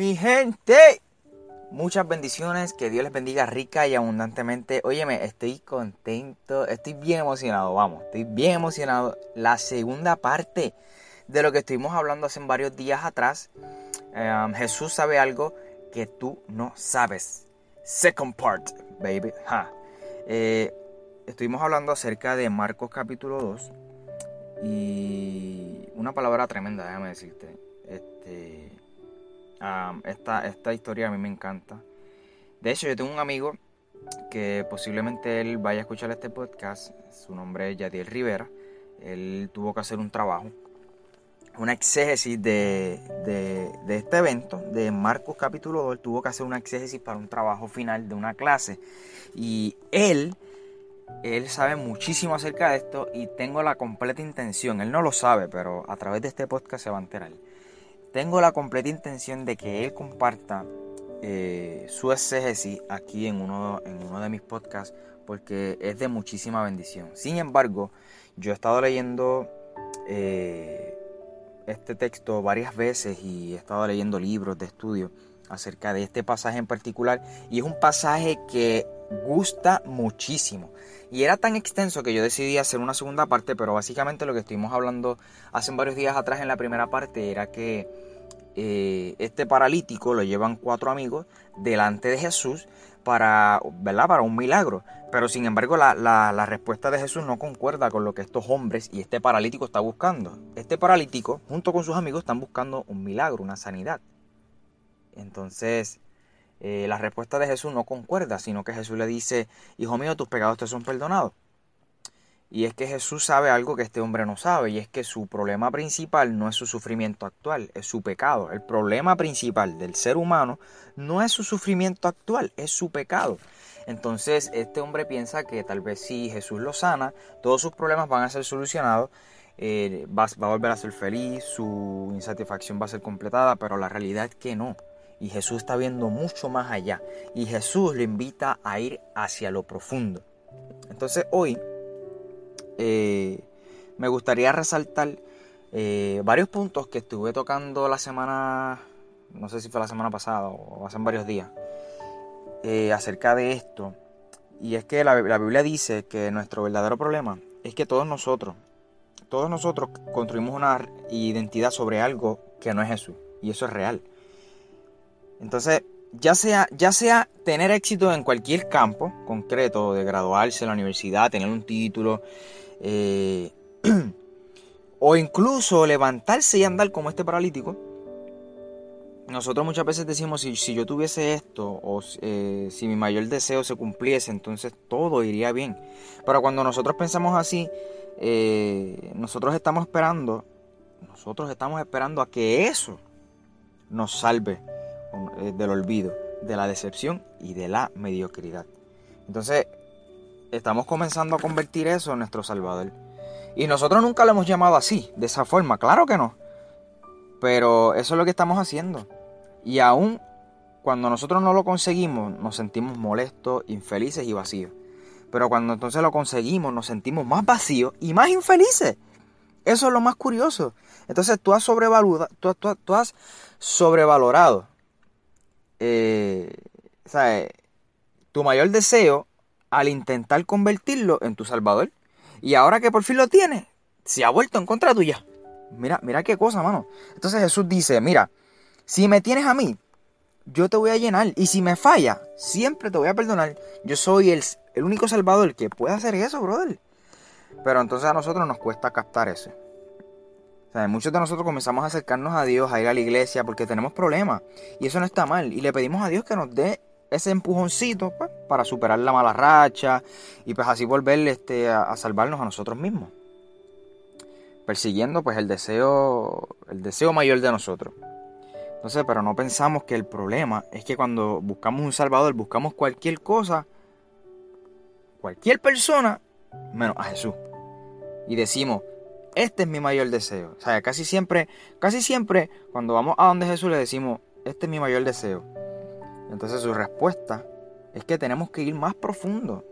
Mi gente, muchas bendiciones, que Dios les bendiga rica y abundantemente. Óyeme, estoy contento, estoy bien emocionado, vamos, estoy bien emocionado. La segunda parte de lo que estuvimos hablando hace varios días atrás. Um, Jesús sabe algo que tú no sabes. Second part, baby. Eh, estuvimos hablando acerca de Marcos capítulo 2 y una palabra tremenda, déjame decirte. Este, esta, esta historia a mí me encanta. De hecho, yo tengo un amigo que posiblemente él vaya a escuchar este podcast. Su nombre es Yadiel Rivera. Él tuvo que hacer un trabajo, una exégesis de, de, este evento, de Marcos capítulo 2. Él tuvo que hacer una exégesis para un trabajo final de una clase. Y él, él sabe muchísimo acerca de esto y tengo la completa intención. Él no lo sabe, pero a través de este podcast se va a enterar tengo la completa intención de que él comparta eh, su exégesis aquí en uno, en uno de mis podcasts porque es de muchísima bendición. Sin embargo, yo he estado leyendo eh, este texto varias veces y he estado leyendo libros de estudio acerca de este pasaje en particular y es un pasaje que gusta muchísimo. Y era tan extenso que yo decidí hacer una segunda parte, pero básicamente lo que estuvimos hablando hace varios días atrás en la primera parte era que eh, este paralítico lo llevan cuatro amigos delante de Jesús para, ¿verdad? para un milagro. Pero sin embargo la, la, respuesta de Jesús no concuerda con lo que estos hombres y este paralítico está buscando. Este paralítico, junto con sus amigos, están buscando un milagro, una sanidad. Entonces, eh, la respuesta de Jesús no concuerda, sino que Jesús le dice, Hijo mío, tus pecados te son perdonados. Y es que Jesús sabe algo que este hombre no sabe, y es que su problema principal no es su sufrimiento actual, es su pecado. El problema principal del ser humano no es su sufrimiento actual, es su pecado. Entonces este hombre piensa que tal vez si Jesús lo sana, todos sus problemas van a ser solucionados, eh, va, va a volver a ser feliz, su insatisfacción va a ser completada, pero la realidad es que no. Y Jesús está viendo mucho más allá. Y Jesús le invita a ir hacia lo profundo. Entonces hoy eh, me gustaría resaltar eh, varios puntos que estuve tocando la semana, no sé si fue la semana pasada o hace varios días, eh, acerca de esto. Y es que la, la Biblia dice que nuestro verdadero problema es que todos nosotros, todos nosotros construimos una identidad sobre algo que no es Jesús. Y eso es real. Entonces, ya sea, ya sea tener éxito en cualquier campo concreto, de graduarse en la universidad, tener un título, eh, o incluso levantarse y andar como este paralítico, nosotros muchas veces decimos, si, si yo tuviese esto, o eh, si mi mayor deseo se cumpliese, entonces todo iría bien. Pero cuando nosotros pensamos así, eh, nosotros estamos esperando, nosotros estamos esperando a que eso nos salve del olvido, de la decepción y de la mediocridad. Entonces, estamos comenzando a convertir eso en nuestro Salvador. Y nosotros nunca lo hemos llamado así, de esa forma, claro que no. Pero eso es lo que estamos haciendo. Y aún cuando nosotros no lo conseguimos, nos sentimos molestos, infelices y vacíos. Pero cuando entonces lo conseguimos, nos sentimos más vacíos y más infelices. Eso es lo más curioso. Entonces tú has sobrevalorado, tú, has sobrevalorado eh, tu mayor deseo al intentar convertirlo en tu Salvador. Y ahora que por fin lo tienes, se ha vuelto en contra tuya. Mira, mira qué cosa, mano. Entonces Jesús dice, mira, si me tienes a mí, yo te voy a llenar. Y si me falla, siempre te voy a perdonar. Yo soy el, el único Salvador que puede hacer eso, brother. Pero entonces a nosotros nos cuesta captar eso. Muchos de nosotros comenzamos a acercarnos a Dios, a ir a la iglesia, porque tenemos problemas. Y eso no está mal. Y le pedimos a Dios que nos dé ese empujoncito pues, para superar la mala racha y pues así volver este, a, salvarnos a nosotros mismos. Persiguiendo pues el deseo, el deseo mayor de nosotros. Entonces, pero no pensamos que el problema es que cuando buscamos un Salvador, buscamos cualquier cosa, cualquier persona, menos a Jesús. Y decimos, este es mi mayor deseo. O sea, casi siempre, casi siempre, cuando vamos a donde Jesús le decimos, este es mi mayor deseo. Entonces su respuesta es que tenemos que ir más profundo.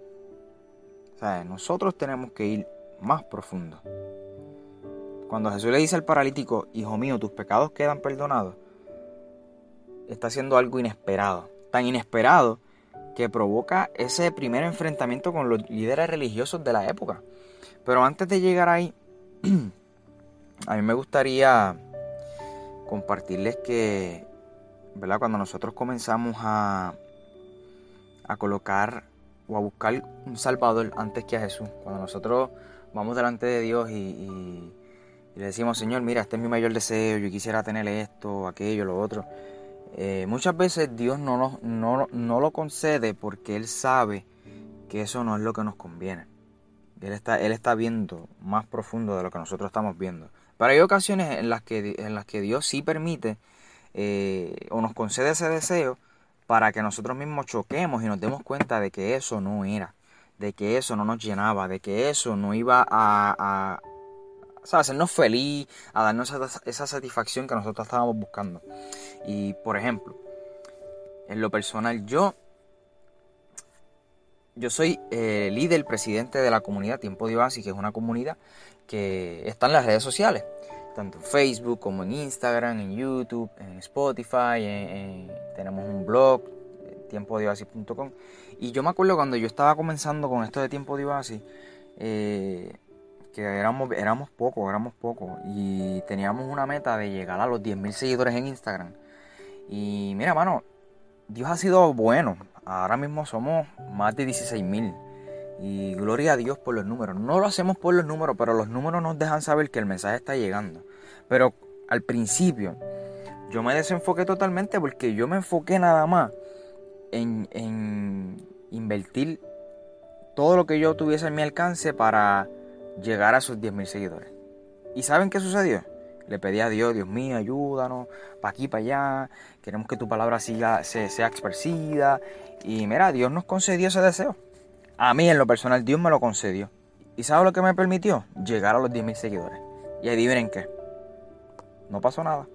O sea, nosotros tenemos que ir más profundo. Cuando Jesús le dice al paralítico, hijo mío, tus pecados quedan perdonados, está haciendo algo inesperado. Tan inesperado que provoca ese primer enfrentamiento con los líderes religiosos de la época. Pero antes de llegar ahí, a mí me gustaría compartirles que, ¿verdad? Cuando nosotros comenzamos a, a colocar o a buscar un Salvador antes que a Jesús, cuando nosotros vamos delante de Dios y, le decimos, Señor, mira, este es mi mayor deseo, yo quisiera tener esto, aquello, lo otro. Eh, muchas veces Dios no, no, no lo concede porque Él sabe que eso no es lo que nos conviene. Él está, él está viendo más profundo de lo que nosotros estamos viendo. Pero hay ocasiones en las que, en las que Dios sí permite eh, o nos concede ese deseo para que nosotros mismos choquemos y nos demos cuenta de que eso no era, de que eso no nos llenaba, de que eso no iba a, a hacernos feliz, a darnos esa satisfacción que nosotros estábamos buscando. Y por ejemplo, en lo personal, yo yo soy eh, líder, presidente de la comunidad Tiempo de que es una comunidad que está en las redes sociales, tanto en Facebook como en Instagram, en YouTube, en Spotify, tenemos un blog, tiempodeoasis.com. Y yo me acuerdo cuando yo estaba comenzando con esto de Tiempo de eh, que éramos, éramos pocos, éramos pocos, y teníamos una meta de llegar a los 10.000 seguidores en Instagram. Y mira, mano, Dios ha sido bueno, Ahora mismo somos más de 16 mil. Y gloria a Dios por los números. No lo hacemos por los números, pero los números nos dejan saber que el mensaje está llegando. Pero al principio yo me desenfoqué totalmente porque yo me enfoqué nada más en, en invertir todo lo que yo tuviese en mi alcance para llegar a esos 10 mil seguidores. ¿Y saben qué sucedió? Le pedí a Dios, Dios mío, ayúdanos, para aquí, para allá, queremos que tu palabra siga, sea expresida. Y mira, Dios nos concedió ese deseo. A mí en lo personal, Dios me lo concedió. ¿Y sabe lo que me permitió? Llegar a los 10.000 seguidores. Y adivinen qué. No pasó nada.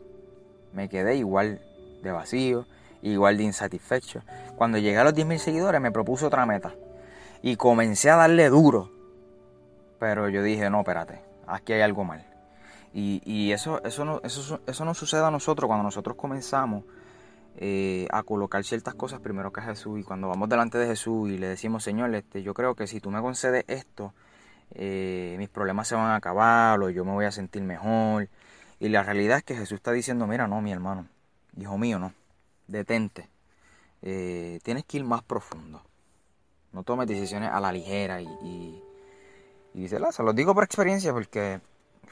Me quedé igual de vacío, igual de insatisfecho. Cuando llegué a los 10.000 seguidores me propuse otra meta. Y comencé a darle duro. Pero yo dije, no, espérate, aquí hay algo mal. Y, eso, eso, no, eso, eso no sucede a nosotros cuando nosotros comenzamos eh, a colocar ciertas cosas primero que a Jesús. Y cuando vamos delante de Jesús y le decimos, Señor, este, yo creo que si tú me concedes esto, eh, mis problemas se van a acabar o yo me voy a sentir mejor. Y la realidad es que Jesús está diciendo, mira, no, mi hermano, hijo mío, no, detente. Eh, tienes que ir más profundo. No tomes decisiones a la ligera y, y, y se lo digo por experiencia porque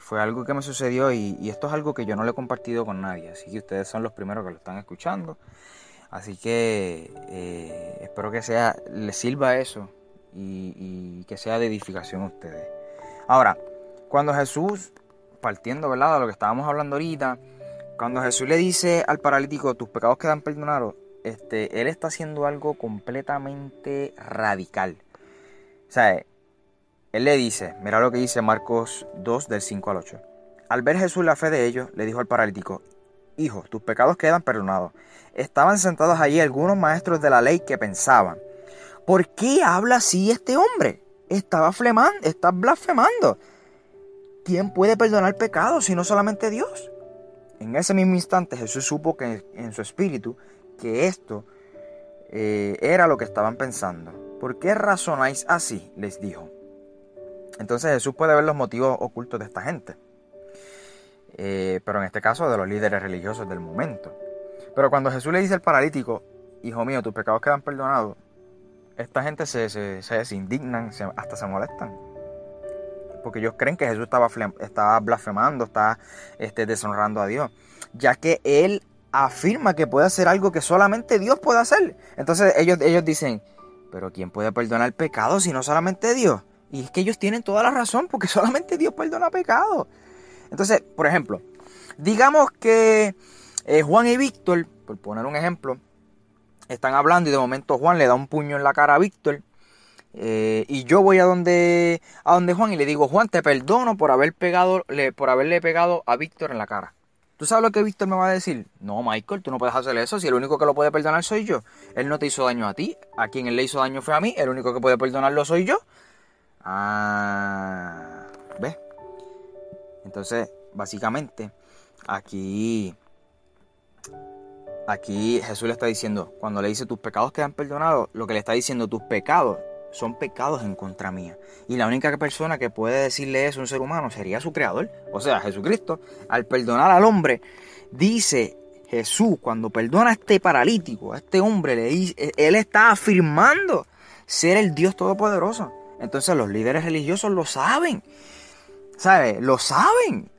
fue algo que me sucedió y, esto es algo que yo no le he compartido con nadie, así que ustedes son los primeros que lo están escuchando. Así que eh, espero que sea, les sirva eso y, que sea de edificación a ustedes. Ahora, cuando Jesús, partiendo ¿verdad? de lo que estábamos hablando ahorita, cuando Jesús le dice al paralítico, tus pecados quedan perdonados, este, él está haciendo algo completamente radical. O sea, él le dice, mira lo que dice Marcos 2 del 5 al 8. Al ver Jesús la fe de ellos, le dijo al paralítico, Hijo, tus pecados quedan perdonados. Estaban sentados allí algunos maestros de la ley que pensaban, ¿por qué habla así este hombre? Estaba flemando, está blasfemando. ¿Quién puede perdonar pecados si no solamente Dios? En ese mismo instante Jesús supo que en su espíritu que esto eh, era lo que estaban pensando. ¿Por qué razonáis así? les dijo. Entonces Jesús puede ver los motivos ocultos de esta gente. Eh, pero en este caso de los líderes religiosos del momento. Pero cuando Jesús le dice al paralítico, hijo mío, tus pecados quedan perdonados, esta gente se, se, indignan, hasta se molestan. Porque ellos creen que Jesús estaba, estaba blasfemando, está este, deshonrando a Dios. Ya que Él afirma que puede hacer algo que solamente Dios puede hacer. Entonces ellos, ellos dicen, pero ¿quién puede perdonar pecado si no solamente Dios? Y es que ellos tienen toda la razón porque solamente Dios perdona pecado. Entonces, por ejemplo, digamos que eh, Juan y Víctor, por poner un ejemplo, están hablando y de momento Juan le da un puño en la cara a Víctor. Eh, y yo voy a donde, a donde Juan y le digo, Juan, te perdono por, haber pegado, por haberle pegado a Víctor en la cara. ¿Tú sabes lo que Víctor me va a decir? No, Michael, tú no puedes hacer eso. Si el único que lo puede perdonar soy yo. Él no te hizo daño a ti. A quien él le hizo daño fue a mí. El único que puede perdonarlo soy yo. Ah, ¿ves? Entonces, básicamente, aquí, aquí Jesús le está diciendo, cuando le dice tus pecados quedan perdonados, lo que le está diciendo, tus pecados son pecados en contra mía. Y la única persona que puede decirle eso a un ser humano sería su creador, o sea, Jesucristo. Al perdonar al hombre, dice Jesús, cuando perdona a este paralítico, a este hombre, le dice, él está afirmando ser el Dios Todopoderoso. Entonces los líderes religiosos lo saben. ¿Sabes? Lo saben.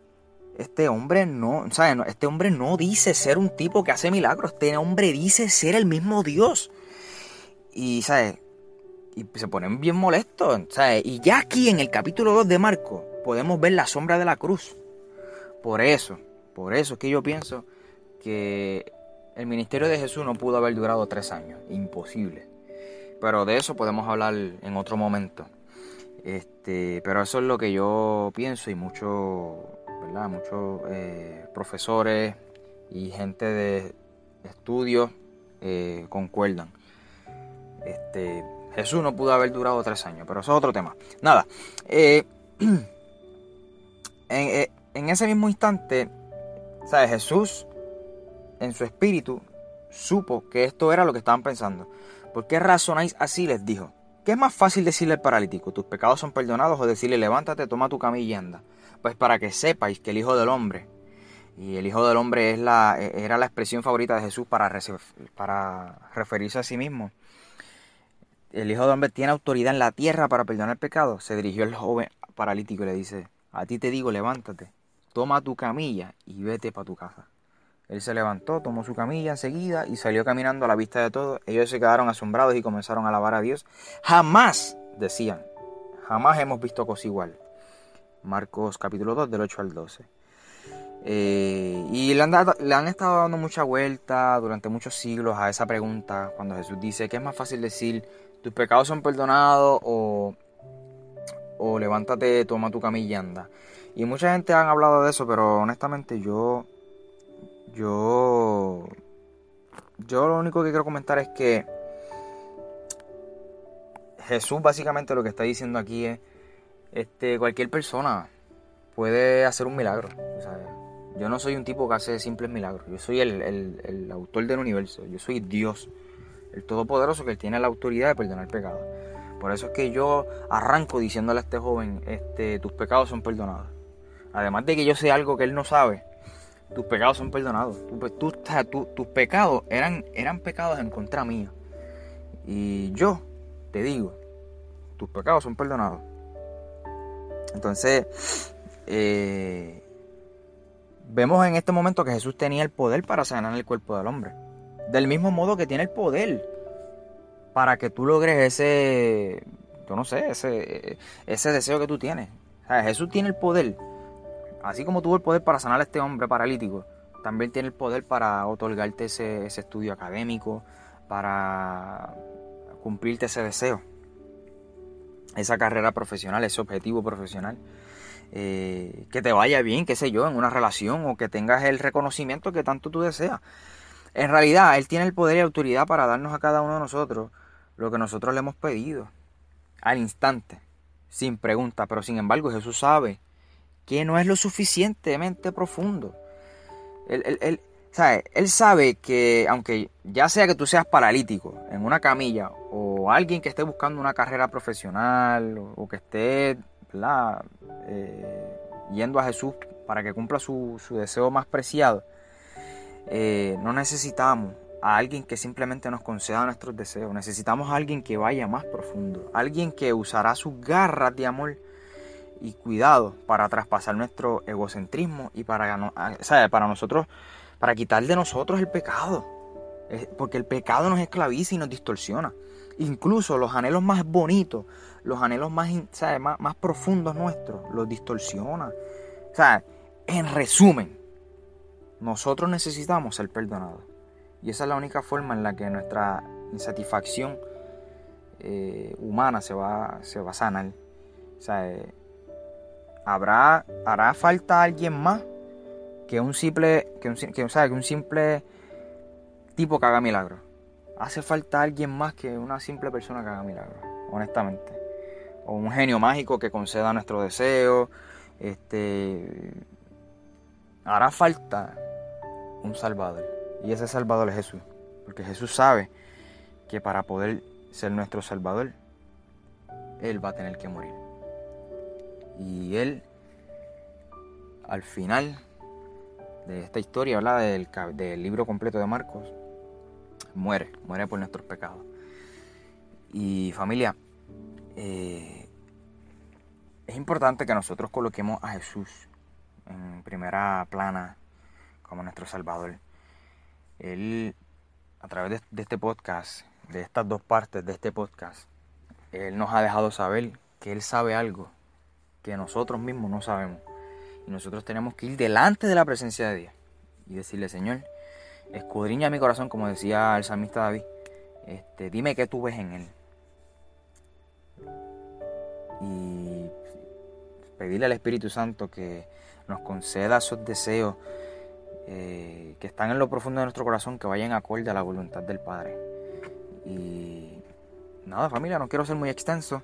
Este hombre no, ¿sabes? Este hombre no dice ser un tipo que hace milagros. Este hombre dice ser el mismo Dios. Y, ¿sabes? y se ponen bien molestos. ¿sabes? Y ya aquí en el capítulo 2 de Marco podemos ver la sombra de la cruz. Por eso, por eso es que yo pienso que el ministerio de Jesús no pudo haber durado tres años. Imposible. Pero de eso podemos hablar en otro momento. Este, pero eso es lo que yo pienso y muchos. Muchos eh, profesores y gente de estudios eh, concuerdan. Este, Jesús no pudo haber durado tres años, pero eso es otro tema. Nada, eh, eh, en, ese mismo instante, ¿sabes? Jesús, en su espíritu, supo que esto era lo que estaban pensando. ¿Por qué razonáis así? Les dijo. ¿Qué es más fácil decirle al paralítico? ¿Tus pecados son perdonados? O decirle, levántate, toma tu camilla y anda. Pues para que sepáis que el Hijo del Hombre, y el Hijo del Hombre es la, era la expresión favorita de Jesús para, para referirse a sí mismo el Hijo del Hombre tiene autoridad en la tierra para perdonar el pecado, se dirigió al joven paralítico y le dice, a ti te digo, levántate, toma tu camilla y vete para tu casa. Él se levantó, tomó su camilla enseguida y salió caminando a la vista de todos. Ellos se quedaron asombrados y comenzaron a alabar a Dios. Jamás, decían, jamás hemos visto cosa igual. Marcos capítulo 2 del 8 al 12. Eh, y le han, le han, estado dando mucha vuelta durante muchos siglos a esa pregunta cuando Jesús dice que es más fácil decir tus pecados son perdonados o, o levántate, toma tu camilla y anda. Y mucha gente han hablado de eso, pero honestamente yo, yo, yo lo único que quiero comentar es que Jesús básicamente lo que está diciendo aquí es, este, cualquier persona puede hacer un milagro. yo no soy un tipo que hace simples milagros. Yo soy el, el autor del universo. Yo soy Dios el Todopoderoso que tiene la autoridad de perdonar pecados. Por eso es que yo arranco diciéndole a este joven, este, tus pecados son perdonados. Además de que yo sé algo que él no sabe, tus pecados son perdonados. tus pecados eran, eran pecados en contra mía. Y yo te digo, tus pecados son perdonados. Entonces, eh, vemos en este momento que Jesús tenía el poder para sanar el cuerpo del hombre. Del mismo modo que tiene el poder para que tú logres ese, yo no sé, ese, ese deseo que tú tienes. Jesús tiene el poder, así como tuvo el poder para sanar a este hombre paralítico, también tiene el poder para otorgarte ese, estudio académico, para cumplirte ese deseo, esa carrera profesional, ese objetivo profesional. Eh, que te vaya bien, qué sé yo, en una relación o que tengas el reconocimiento que tanto tú deseas. En realidad, Él tiene el poder y autoridad para darnos a cada uno de nosotros lo que nosotros le hemos pedido al instante, sin pregunta, pero sin embargo Jesús sabe que no es lo suficientemente profundo. Él, sabe, él sabe que aunque ya sea que tú seas paralítico en una camilla o alguien que esté buscando una carrera profesional o, que esté eh, yendo a Jesús para que cumpla su, su deseo más preciado, eh, no necesitamos a alguien que simplemente nos conceda nuestros deseos. Necesitamos a alguien que vaya más profundo. Alguien que usará sus garras de amor y cuidado para traspasar nuestro egocentrismo y para, para nosotros, para quitar de nosotros el pecado. Porque el pecado nos esclaviza y nos distorsiona. Incluso los anhelos más bonitos, los anhelos más, más, más profundos nuestros, los distorsiona. O sea, en resumen, nosotros necesitamos ser perdonados. Y esa es la única forma en la que nuestra insatisfacción eh, humana se va, se va a sanar. O sea, eh, habrá, hará falta alguien más que un simple, que un, que, un simple tipo que haga milagros. Hace falta alguien más que una simple persona que haga milagros, honestamente. O un genio mágico que conceda nuestro deseo. Este, hará falta un Salvador. Y ese Salvador es Jesús. Porque Jesús sabe que para poder ser nuestro Salvador, Él va a tener que morir. Y Él, al final de esta historia, habla del, libro completo de Marcos, muere, muere por nuestros pecados. Y familia, eh, es importante que nosotros coloquemos a Jesús en primera plana como nuestro Salvador. Él, a través de, este podcast, de estas dos partes de este podcast, Él nos ha dejado saber que Él sabe algo que nosotros mismos no sabemos. Y nosotros tenemos que ir delante de la presencia de Dios y decirle, Señor, escudriña mi corazón, como decía el salmista David. Este, dime qué tú ves en él. Y pedirle al Espíritu Santo que nos conceda esos deseos eh, que están en lo profundo de nuestro corazón, que vayan acorde a la voluntad del Padre. Y nada, familia, no quiero ser muy extenso,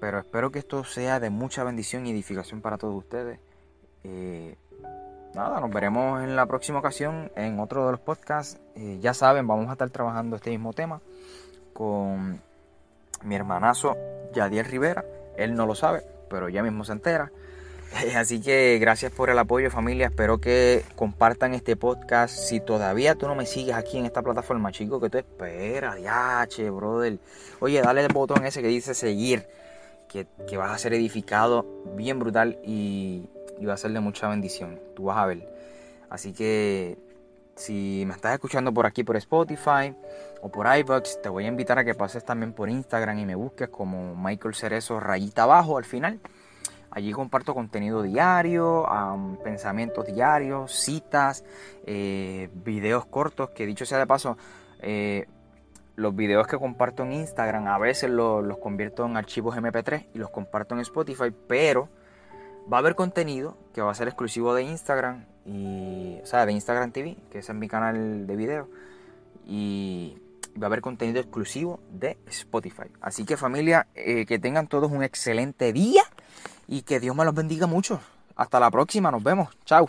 pero espero que esto sea de mucha bendición y edificación para todos ustedes. Eh, nada, nos veremos en la próxima ocasión en otro de los podcasts. Eh, ya saben, vamos a estar trabajando este mismo tema con mi hermanazo Yadiel Rivera. Él no lo sabe, pero ya mismo se entera. Así que gracias por el apoyo familia, espero que compartan este podcast. Si todavía tú no me sigues aquí en esta plataforma, chico, que tú esperas, diache, brother. Oye, dale el botón ese que dice seguir, que, vas a ser edificado bien brutal y, va a ser de mucha bendición. Tú vas a ver. Así que si me estás escuchando por aquí por Spotify o por iBox, te voy a invitar a que pases también por Instagram y me busques como Michael Cerezo rayita abajo al final. Allí comparto contenido diario, pensamientos diarios, citas, eh, videos cortos, que dicho sea de paso, eh, los videos que comparto en Instagram a veces los, convierto en archivos MP3 y los comparto en Spotify, pero va a haber contenido que va a ser exclusivo de Instagram, y, o sea, de Instagram TV, que es mi canal de video, y va a haber contenido exclusivo de Spotify. Así que familia, eh, que tengan todos un excelente día y que Dios me los bendiga mucho. Hasta la próxima, nos vemos. Chao.